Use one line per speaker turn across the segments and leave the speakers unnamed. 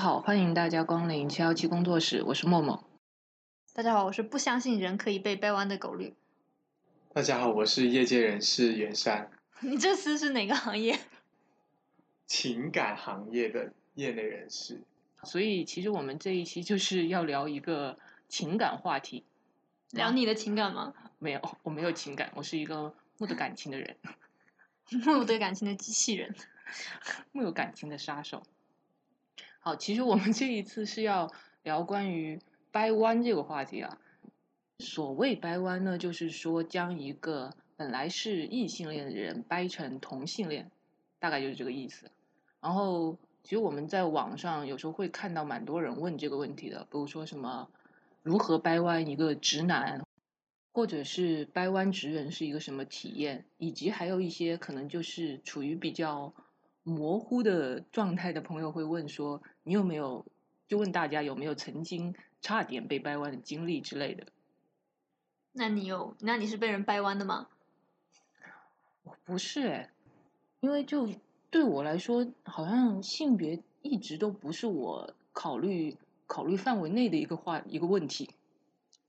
大家好，欢迎大家光临七幺七工作室，我是默默。
大家好，我是不相信人可以被掰弯的狗绿。
大家好，我是业界人士袁山。
你这次是哪个行业？
情感行业的业内人士。
所以其实我们这一期就是要聊一个情感话题。
聊你的情感吗？
没有，我没有情感，我是一个没得感情的人。
没得感情的机器人。
没有感情的杀手。好，其实我们这一次是要聊关于掰弯这个话题啊。所谓掰弯呢，就是说将一个本来是异性恋的人掰成同性恋，大概就是这个意思。然后，其实我们在网上有时候会看到蛮多人问这个问题的，比如说什么如何掰弯一个直男，或者是掰弯直人是一个什么体验，以及还有一些可能就是处于比较模糊的状态的朋友会问说，你有没有就问大家有没有曾经差点被掰弯的经历之类的。
那你有？那你是被人掰弯的吗？
我不是哎，因为就对我来说，好像性别一直都不是我考虑考虑范围内的一个话一个问题。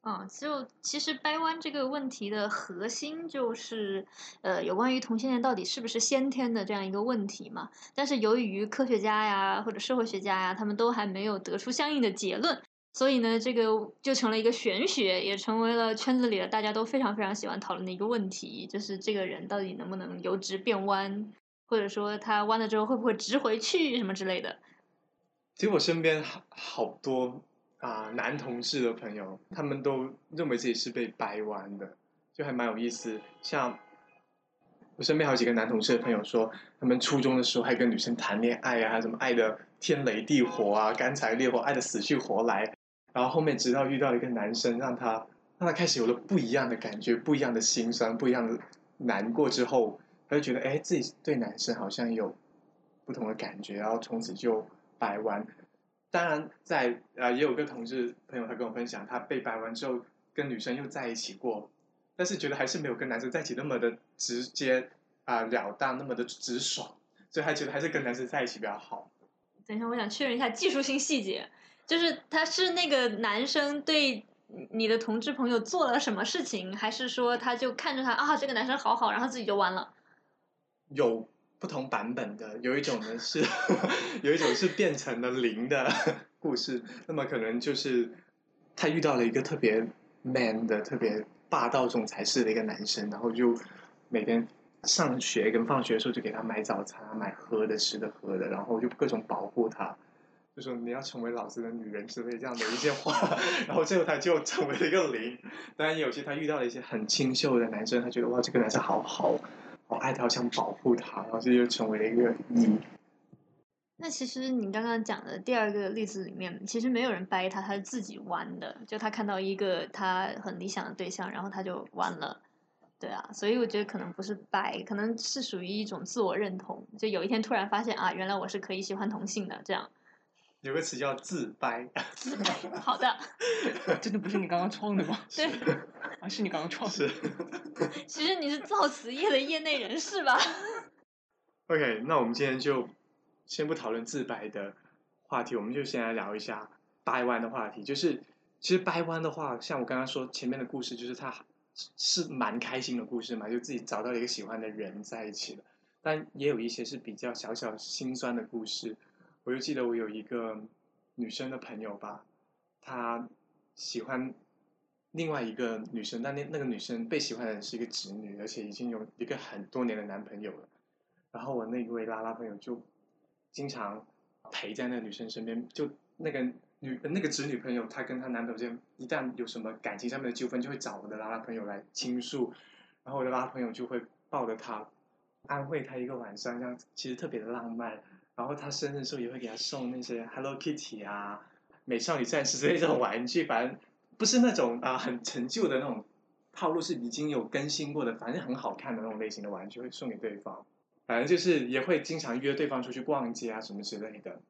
啊，就其实掰弯这个问题的核心就是，呃，有关于同性恋到底是不是先天的这样一个问题嘛。但是由于科学家呀或者社会学家呀，他们都还没有得出相应的结论。所以呢，这个就成了一个玄学，也成为了圈子里的大家都非常非常喜欢讨论的一个问题，就是这个人到底能不能由直变弯，或者说他弯了之后会不会直回去什么之类的。
其实我身边好好多啊男同事的朋友，他们都认为自己是被掰弯的，就还蛮有意思。像我身边好几个男同事的朋友说，他们初中的时候还跟女生谈恋爱啊，什么爱的天雷地火啊，干柴烈火，爱的死去活来。然后后面直到遇到一个男生，让他让他开始有了不一样的感觉，不一样的心酸，不一样的难过之后，他就觉得哎，自己对男生好像有不同的感觉，然后从此就掰弯。当然，在呃也有个同事朋友，他跟我分享，他被掰弯之后跟女生又在一起过，但是觉得还是没有跟男生在一起那么的直接啊了当，那么的直爽，所以他觉得还是跟男生在一起比较好。
等一下，我想确认一下技术性细节。就是他是那个男生对你的同志朋友做了什么事情，还是说他就看着他啊这个男生好好，然后自己就完了？
有不同版本的，有一种呢是，有一种是变成了零的故事。那么可能就是他遇到了一个特别 man 的、特别霸道总裁式的一个男生，然后就每天上学跟放学的时候就给他买早餐、买喝的、吃的、喝的，然后就各种保护他。就说你要成为老子的女人之类这样的一些话，然后最后他就成为了一个零。当然有些他遇到了一些很清秀的男生，他觉得哇这个男生好好，我爱他，想保护他，然后这就成为了一个一。
那其实你刚刚讲的第二个例子里面，其实没有人掰他，他是自己弯的。就他看到一个他很理想的对象，然后他就弯了。对啊，所以我觉得可能不是掰，可能是属于一种自我认同。就有一天突然发现啊，原来我是可以喜欢同性的这样。
有个词叫自掰，
自掰，好的，
真的不是你刚刚创的吗？
对，
啊，是你刚刚创
的。
其实你是造词业的业内人士吧
？OK，那我们今天就先不讨论自白的话题，我们就先来聊一下掰弯的话题。就是其实掰弯的话，像我刚刚说前面的故事，就是他是蛮开心的故事嘛，就自己找到了一个喜欢的人在一起了。但也有一些是比较小小心酸的故事。我就记得我有一个女生的朋友吧，她喜欢另外一个女生，但那那个女生被喜欢的人是一个直女，而且已经有一个很多年的男朋友了。然后我那一位拉拉朋友就经常陪在那个女生身边，就那个女那个直女朋友，她跟她男朋友间一旦有什么感情上面的纠纷，就会找我的拉拉朋友来倾诉，然后我的拉拉朋友就会抱着她安慰她一个晚上，这样其实特别的浪漫。然后他生日的时候也会给他送那些 Hello Kitty 啊、美少女战士之类这种玩具，反正不是那种啊很陈旧的那种套路，是已经有更新过的，反正很好看的那种类型的玩具会送给对方。反正就是也会经常约对方出去逛街啊什么之类的。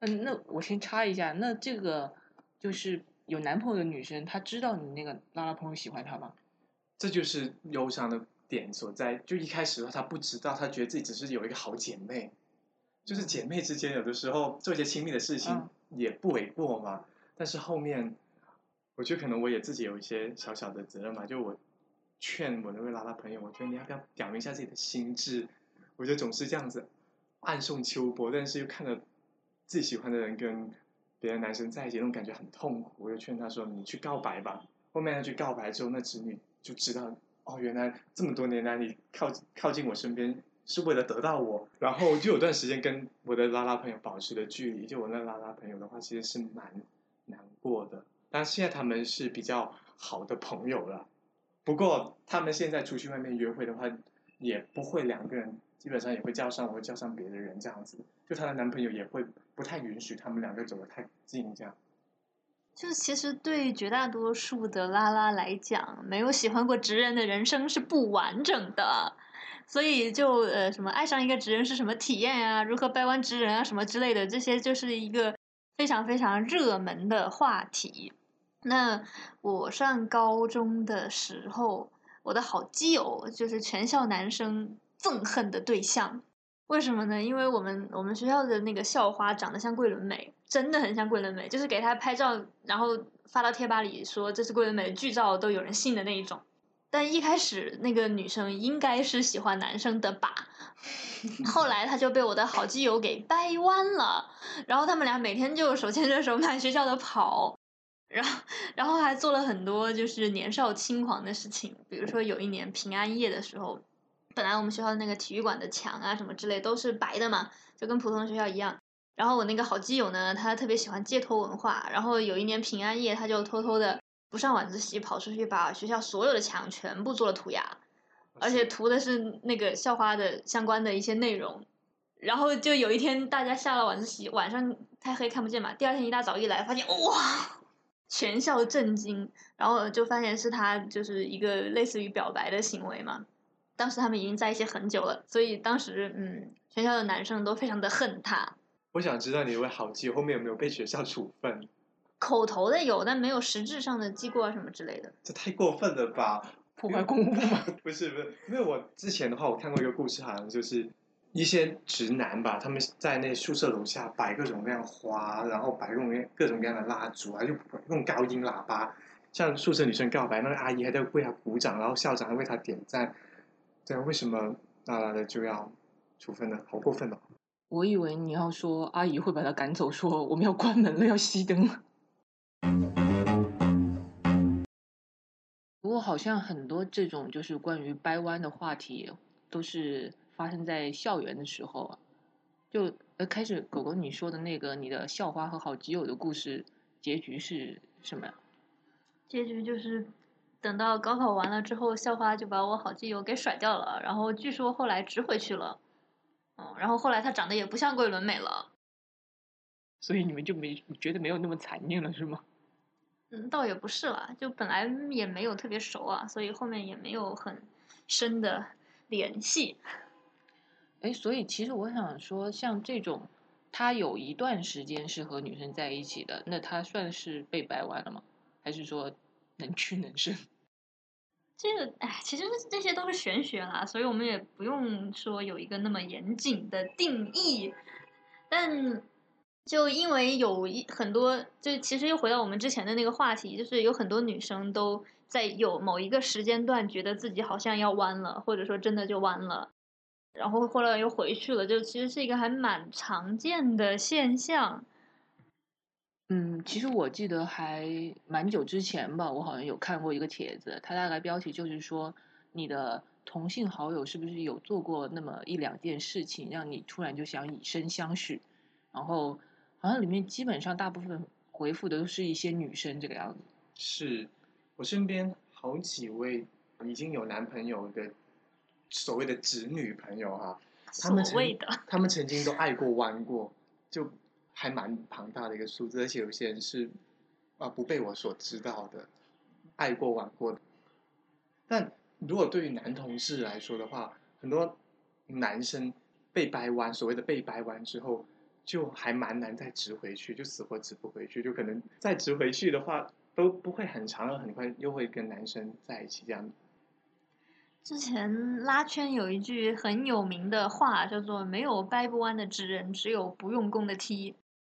嗯，那我先插一下，那这个就是有男朋友的女生，她知道你那个拉拉朋友喜欢她吗？
这就是忧伤的点所在。就一开始的话，她不知道，她觉得自己只是有一个好姐妹。就是姐妹之间有的时候做一些亲密的事情
嗯
也不为过嘛。但是后面，我觉得可能我也自己有一些小小的责任嘛，就我劝我那位拉拉朋友，我觉得你要不要表明一下自己的心智？我觉得总是这样子暗送秋波，但是又看着自己喜欢的人跟别的男生在一起，那种感觉很痛苦。我就劝他说：“你去告白吧。”后面他去告白之后，那侄女就知道哦，原来这么多年来你靠靠近我身边是为了得到我。然后就有段时间跟我的拉拉朋友保持了距离。就我那拉拉朋友的话，其实是蛮难过的。但现在他们是比较好的朋友了。不过他们现在出去外面约会的话，也不会两个人，基本上也会叫上我，叫上别的人这样子。就她的男朋友也会不太允许他们两个走得太近这样。
就其实对绝大多数的拉拉来讲，没有喜欢过直人的人生是不完整的，所以就呃什么爱上一个直人是什么体验啊，如何掰弯直人啊什么之类的，这些就是一个非常非常热门的话题。那我上高中的时候，我的好基友就是全校男生憎恨的对象。为什么呢？因为我们我们学校的那个校花长得像桂纶镁，真的很像桂纶镁，就是给她拍照，然后发到贴吧里说这是桂纶镁的剧照，都有人信的那一种。但一开始那个女生应该是喜欢男生的吧，后来她就被我的好基友给掰弯了，然后他们俩每天就手牵着手满学校的跑，然后然后还做了很多就是年少轻狂的事情，比如说有一年平安夜的时候。本来我们学校的那个体育馆的墙啊什么之类都是白的嘛，就跟普通学校一样。然后我那个好基友呢，他特别喜欢街头文化，然后有一年平安夜，他就偷偷的不上晚自习，跑出去把学校所有的墙全部做了涂鸦，而且涂的是那个校花的相关的一些内容。然后就有一天大家下了晚自习，晚上太黑看不见嘛，第二天一大早一来，发现哇，全校震惊，然后就发现是他就是一个类似于表白的行为嘛。当时他们已经在一起很久了，所以当时嗯，全校的男生都非常的恨他。
我想知道你一位好基友后面有没有被学校处分？
口头的有，但没有实质上的记过啊什么之类的。
这太过分了吧！
破坏公物吗。
不是不是，因为我之前的话，我看过一个故事，好像就是一些直男吧，他们在那宿舍楼下摆各种各样花，然后摆各种各种各样的蜡烛啊，就用高音喇叭向宿舍女生告白，那个阿姨还在为他鼓掌，然后校长还为他点赞。对啊，为什么拉拉的就要处分呢？好过分哦！
我以为你要说阿姨会把他赶走，说我们要关门了，要熄灯了。不过好像很多这种就是关于掰弯的话题，都是发生在校园的时候啊。就呃，开始狗狗你说的那个你的校花和好基友的故事，结局是什么呀？
结局就是等到高考完了之后，校花就把我好基友给甩掉了，然后据说后来直回去了。嗯，然后后来她长得也不像桂纶镁了。
所以你们就没觉得没有那么残念了，是吗？
嗯，倒也不是啦，就本来也没有特别熟啊，所以后面也没有很深的联系。
哎，所以其实我想说，像这种他有一段时间是和女生在一起的，那他算是被掰弯了吗？还是说能屈能伸？
这个哎，其实这些都是玄学啦，所以我们也不用说有一个那么严谨的定义。但就因为有一很多，就其实又回到我们之前的那个话题，就是有很多女生都在有某一个时间段觉得自己好像要弯了，或者说真的就弯了，然后后来又回去了，就其实是一个还蛮常见的现象。
嗯，其实我记得还蛮久之前吧，我好像有看过一个帖子，它大概标题就是说，你的同性好友是不是有做过那么一两件事情，让你突然就想以身相许？然后好像里面基本上大部分回复的都是一些女生这个样子。
是我身边好几位已经有男朋友的所谓的直女朋友哈、他们曾
所谓的
他们曾经都爱过弯过，就还蛮庞大的一个数字，而且有些人是啊、不被我所知道的，爱过玩过的。但如果对于男同志来说的话，很多男生被掰弯，所谓的被掰弯之后，就还蛮难再直回去，就死活直不回去，就可能再直回去的话都不会很长，很快又会跟男生在一起这样。
之前拉圈有一句很有名的话，叫做“没有掰不弯的直人，只有不用功的 T”。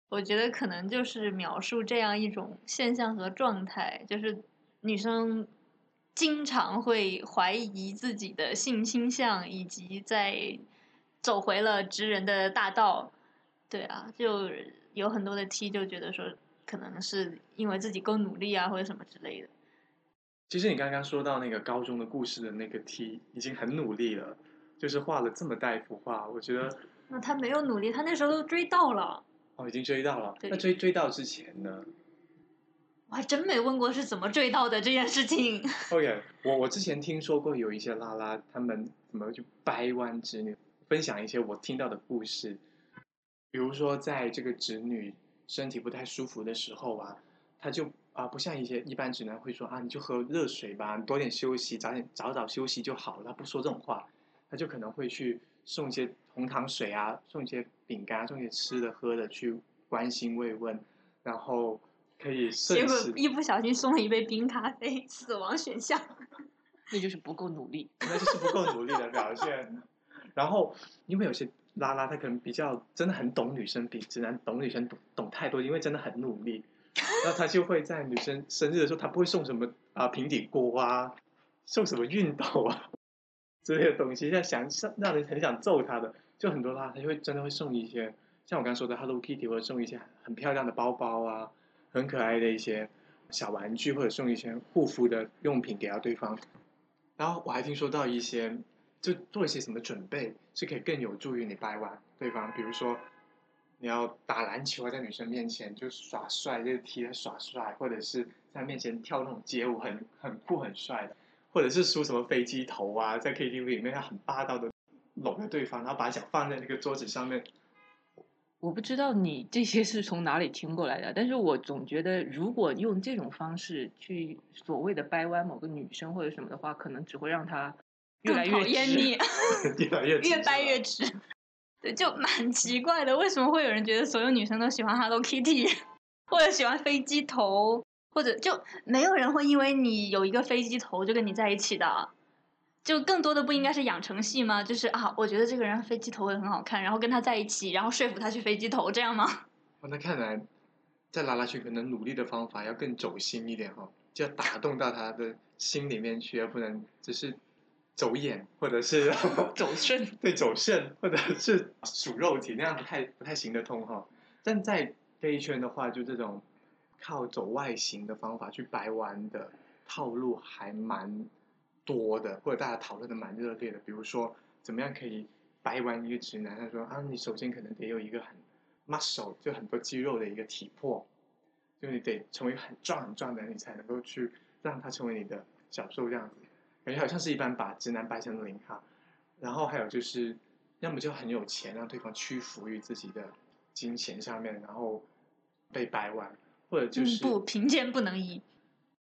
我觉得可能就是描述这样一种现象和状态，就是女生经常会怀疑自己的性倾向，以及在走回了直人的大道。对啊，就有很多的 T 就觉得说，可能是因为自己够努力啊，或者什么之类的。
其实你刚刚说到那个高中的故事的那个 T 已经很努力了，就是画了这么大一幅画，我觉得
那他没有努力，他那时候都追到了。
哦，已经追到了。那追追到之前呢
我还真没问过是怎么追到的这件事情。
？OK，我我之前听说过有一些拉拉他们怎么去掰弯直女，分享一些我听到的故事。比如说，在这个侄女身体不太舒服的时候啊，她就啊、不像一些一般直男会说啊，你就喝热水吧，你多点休息，早点早早休息就好了。他不说这种话，他就可能会去送一些红糖水啊，送一些饼干，送一些吃的喝的去关心慰问，然后可以
结果一不小心送了一杯冰咖啡，死亡选项。
那就是不够努力。
那就是不够努力的表现。然后，因为有些拉拉他可能比较真的很懂女生，比直男懂女生懂懂太多，因为真的很努力。然后他就会在女生生日的时候，他不会送什么啊、平底锅啊，送什么熨斗啊 之类的东西，让想让让人很想揍他的。就很多拉拉他就会真的会送一些，像我刚刚说的 Hello Kitty，或者送一些很漂亮的包包啊，很可爱的一些小玩具，或者送一些护肤的用品给到对方。然后我还听说到一些，就做一些什么准备，是可以更有助于你掰弯对方。比如说，你要打篮球啊，在女生面前就耍帅，就踢她耍帅，或者是在面前跳那种街舞，很很酷很帅的，或者是梳什么飞机头啊，在 KTV 里面要很霸道的搂着对方，然后把脚放在那个桌子上面。
我不知道你这些是从哪里听过来的，但是我总觉得，如果用这种方式去所谓的掰弯某个女生或者什么的话，可能只会让她越来越
讨厌
直
你
越来越
越掰越直。对，就蛮奇怪的，为什么会有人觉得所有女生都喜欢 Hello Kitty，或者喜欢飞机头，或者就没有人会因为你有一个飞机头就跟你在一起的。就更多的不应该是养成系吗？就是啊，我觉得这个人飞机头也很好看，然后跟他在一起，然后说服他去飞机头，这样吗？
哦，那看来在拉拉群可能努力的方法要更走心一点哈、哦，就要打动到他的心里面去，而不能只是走眼或者是
走肾。
对走肾，或者是数肉体，那样不太不太行得通哈、但在 gay 圈的话，就这种靠走外形的方法去掰弯的套路还蛮多的，或者大家讨论的蛮热烈的。比如说，怎么样可以掰弯一个直男？他说啊，你首先可能得有一个很 muscle，就很多肌肉的一个体魄，就你得成为很壮很壮的人，你才能够去让他成为你的小受这样子。感觉好像是一般把直男掰成零哈。然后还有就是，要么就很有钱，让对方屈服于自己的金钱上面，然后被掰弯，或者就是、
嗯、不，贫贱不能移。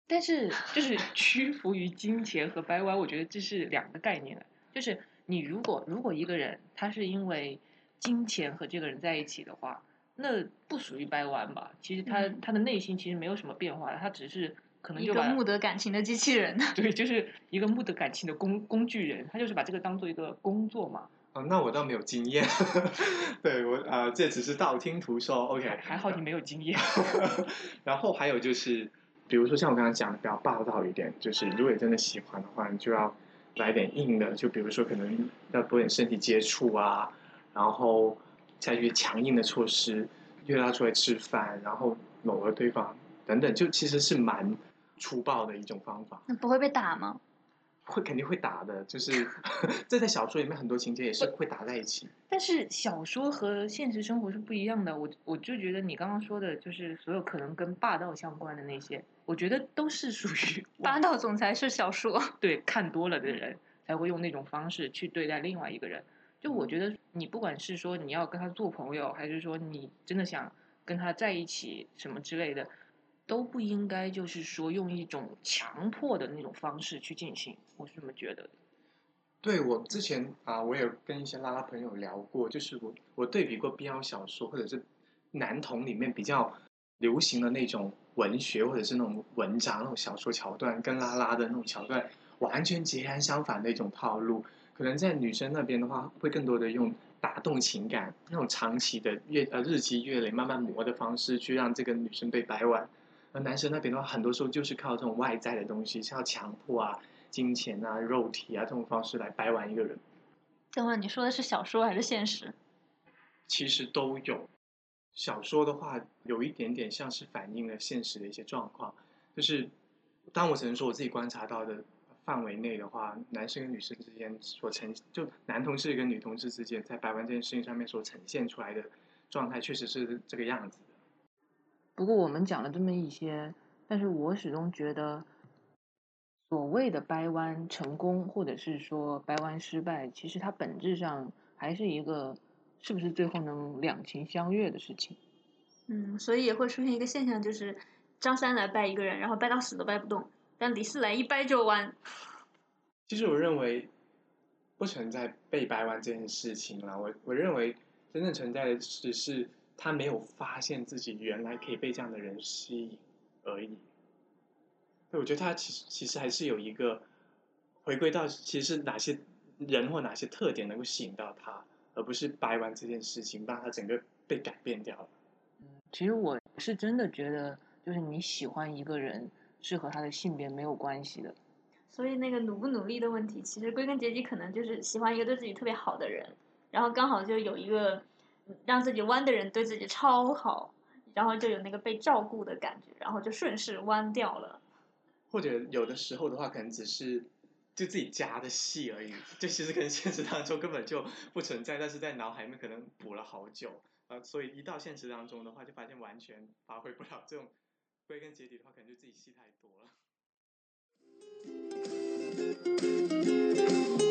但是，就是屈服于金钱和掰弯，我觉得这是两个概念。就是你如果如果一个人他是因为金钱和这个人在一起的话，那不属于掰弯吧？其实他、
嗯
他的内心其实没有什么变化，他只是可能
一
就一
个木得感情的机器人。
对，就是一个木得感情的工工具人，他就是把这个当做一个工作嘛。
哦，那我倒没有经验，对我啊、呃这只是道听途说。OK，
还好你没有经验。
然后还有就是，比如说像我刚刚讲的，比较霸道一点，就是如果你真的喜欢的话，你就要来点硬的，就比如说可能要多点身体接触啊，然后采取强硬的措施，约他出来吃饭，然后搂了对方等等，就其实是蛮粗暴的一种方法，
那不会被打吗？
会肯定会打的，就是 这在小说里面很多情节也是会打在一起。
但是小说和现实生活是不一样的，我我就觉得你刚刚说的，就是所有可能跟霸道相关的那些，我觉得都是属于
霸道总裁是小说。
对看多了的人才会用那种方式去对待另外一个人。就我觉得你不管是说你要跟他做朋友，还是说你真的想跟他在一起什么之类的，都不应该就是说用一种强迫的那种方式去进行，我是这么觉得的。
对我之前啊，我有跟一些拉拉朋友聊过，就是我我对比过 BL 小说或者是男同里面比较流行的那种文学或者是那种文章那种小说桥段，跟拉拉的那种桥段，完全截然相反的一种套路。可能在女生那边的话，会更多的用打动情感那种长期的月呃日积月累慢慢磨的方式，去让这个女生被掰弯。而男生那边的话，很多时候就是靠这种外在的东西，像强迫啊、金钱啊、肉体啊这种方式来掰弯一个人。
等会你说的是小说还是现实？
其实都有。小说的话，有一点点像是反映了现实的一些状况，就是当我只能说我自己观察到的范围内的话，男生跟女生之间所呈，就男同志跟女同志之间在白玩这件事情上面所呈现出来的状态，确实是这个样子的。
不过我们讲了这么一些，但是我始终觉得，所谓的掰弯成功，或者是说掰弯失败，其实它本质上还是一个。是不是最后能两情相悦的事情？
嗯，所以也会出现一个现象，就是张三来掰一个人，然后掰到死都掰不动；但李四来一掰就弯。
其实我认为不存在被掰弯这件事情了。我我认为真正存在的只是他没有发现自己原来可以被这样的人吸引而已。对，我觉得他其实其实还是有一个回归到，其实是哪些人或哪些特点能够吸引到他。而不是掰弯这件事情，让他整个被改变掉了。
嗯，其实我是真的觉得，就是你喜欢一个人，是和他的性别没有关系的。
所以那个努不努力的问题，其实归根结底可能就是喜欢一个对自己特别好的人，然后刚好就有一个让自己弯的人对自己超好，然后就有那个被照顾的感觉，然后就顺势弯掉了。
或者有的时候的话，可能只是。就自己加的戏而已，就其实跟现实当中根本就不存在，但是在脑海里面可能补了好久，呃，所以一到现实当中的话，就发现完全发挥不了这种，归根结底的话，可能就自己戏太多了。